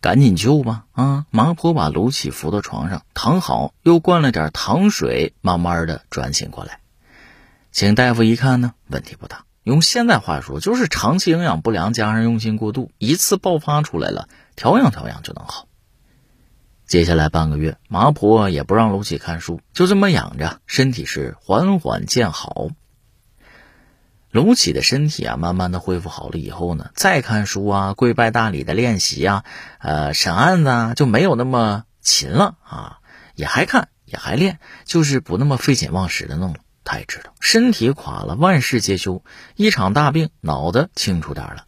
赶紧救吧！啊，麻婆把卢杞扶到床上，躺好，又灌了点糖水，慢慢的转醒过来。请大夫一看呢，问题不大，用现代话说就是长期营养不良加上用心过度，一次爆发出来了，调养调养就能好。接下来半个月，麻婆也不让卢杞看书，就这么养着，身体是缓缓见好。卢杞的身体啊，慢慢的恢复好了以后呢，再看书啊、跪拜大礼的练习啊、呃审案子啊，就没有那么勤了啊，也还看，也还练，就是不那么废寝忘食的弄了。他也知道身体垮了，万事皆休，一场大病，脑子清楚点了。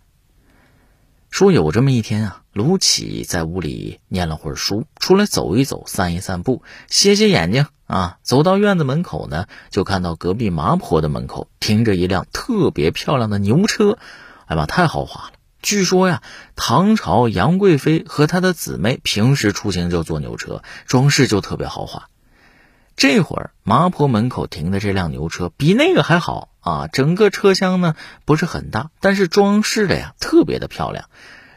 说有这么一天啊，卢杞在屋里念了会儿书，出来走一走，散一散步，歇歇眼睛啊。走到院子门口呢，就看到隔壁麻婆的门口停着一辆特别漂亮的牛车，哎妈，太豪华了！据说呀，唐朝杨贵妃和她的姊妹平时出行就坐牛车，装饰就特别豪华。这会儿麻婆门口停的这辆牛车比那个还好。啊，整个车厢呢不是很大，但是装饰的呀特别的漂亮。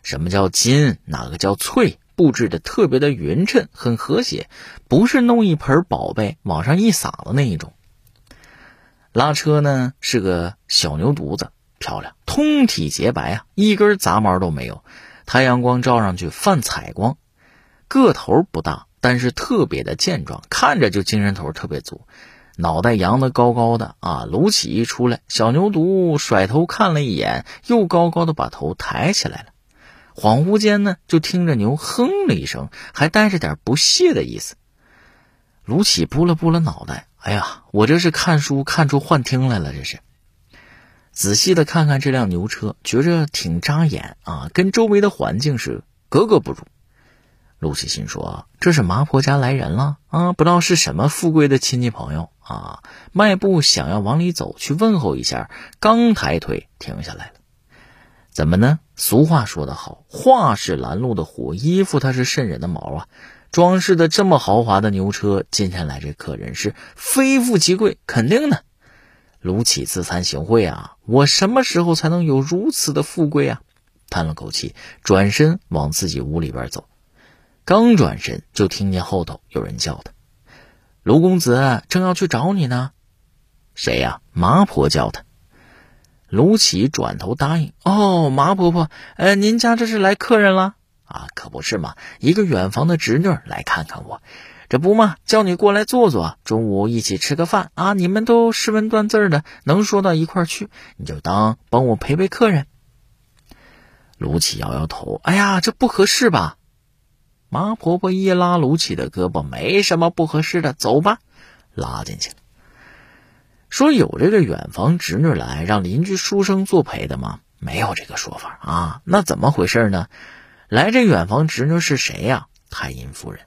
什么叫金？哪个叫翠？布置的特别的匀称，很和谐，不是弄一盆宝贝往上一撒的那一种。拉车呢是个小牛犊子，漂亮，通体洁白啊，一根杂毛都没有，太阳光照上去泛彩光。个头不大，但是特别的健壮，看着就精神头特别足。脑袋扬得高高的啊！卢杞一出来，小牛犊甩头看了一眼，又高高的把头抬起来了。恍惚间呢，就听着牛哼了一声，还带着点不屑的意思。卢杞拨了拨了脑袋，哎呀，我这是看书看出幻听来了，这是。仔细的看看这辆牛车，觉着挺扎眼啊，跟周围的环境是格格不入。陆启心说：“这是麻婆家来人了啊，不知道是什么富贵的亲戚朋友啊。”迈步想要往里走去问候一下，刚抬腿停下来了。怎么呢？俗话说得好，话是拦路的虎，衣服它是渗人的毛啊。装饰的这么豪华的牛车，今天来这客人是非富即贵，肯定的。卢启自惭形秽啊，我什么时候才能有如此的富贵啊？叹了口气，转身往自己屋里边走。刚转身，就听见后头有人叫他：“卢公子正要去找你呢。”“谁呀？”麻婆叫他。卢杞转头答应：“哦，麻婆婆，呃，您家这是来客人了？啊，可不是嘛，一个远房的侄女来看看我，这不嘛，叫你过来坐坐，中午一起吃个饭啊。你们都识文断字的，能说到一块去，你就当帮我陪陪客人。”卢杞摇摇头：“哎呀，这不合适吧？”麻婆婆一拉卢杞的胳膊，没什么不合适的，走吧，拉进去了。说有这个远房侄女来，让邻居书生作陪的吗？没有这个说法啊。那怎么回事呢？来这远房侄女是谁呀？太阴夫人。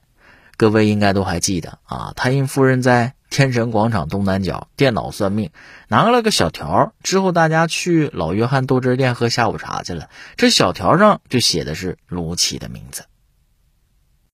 各位应该都还记得啊。太阴夫人在天神广场东南角电脑算命，拿了个小条，之后大家去老约翰豆汁店喝下午茶去了。这小条上就写的是卢杞的名字。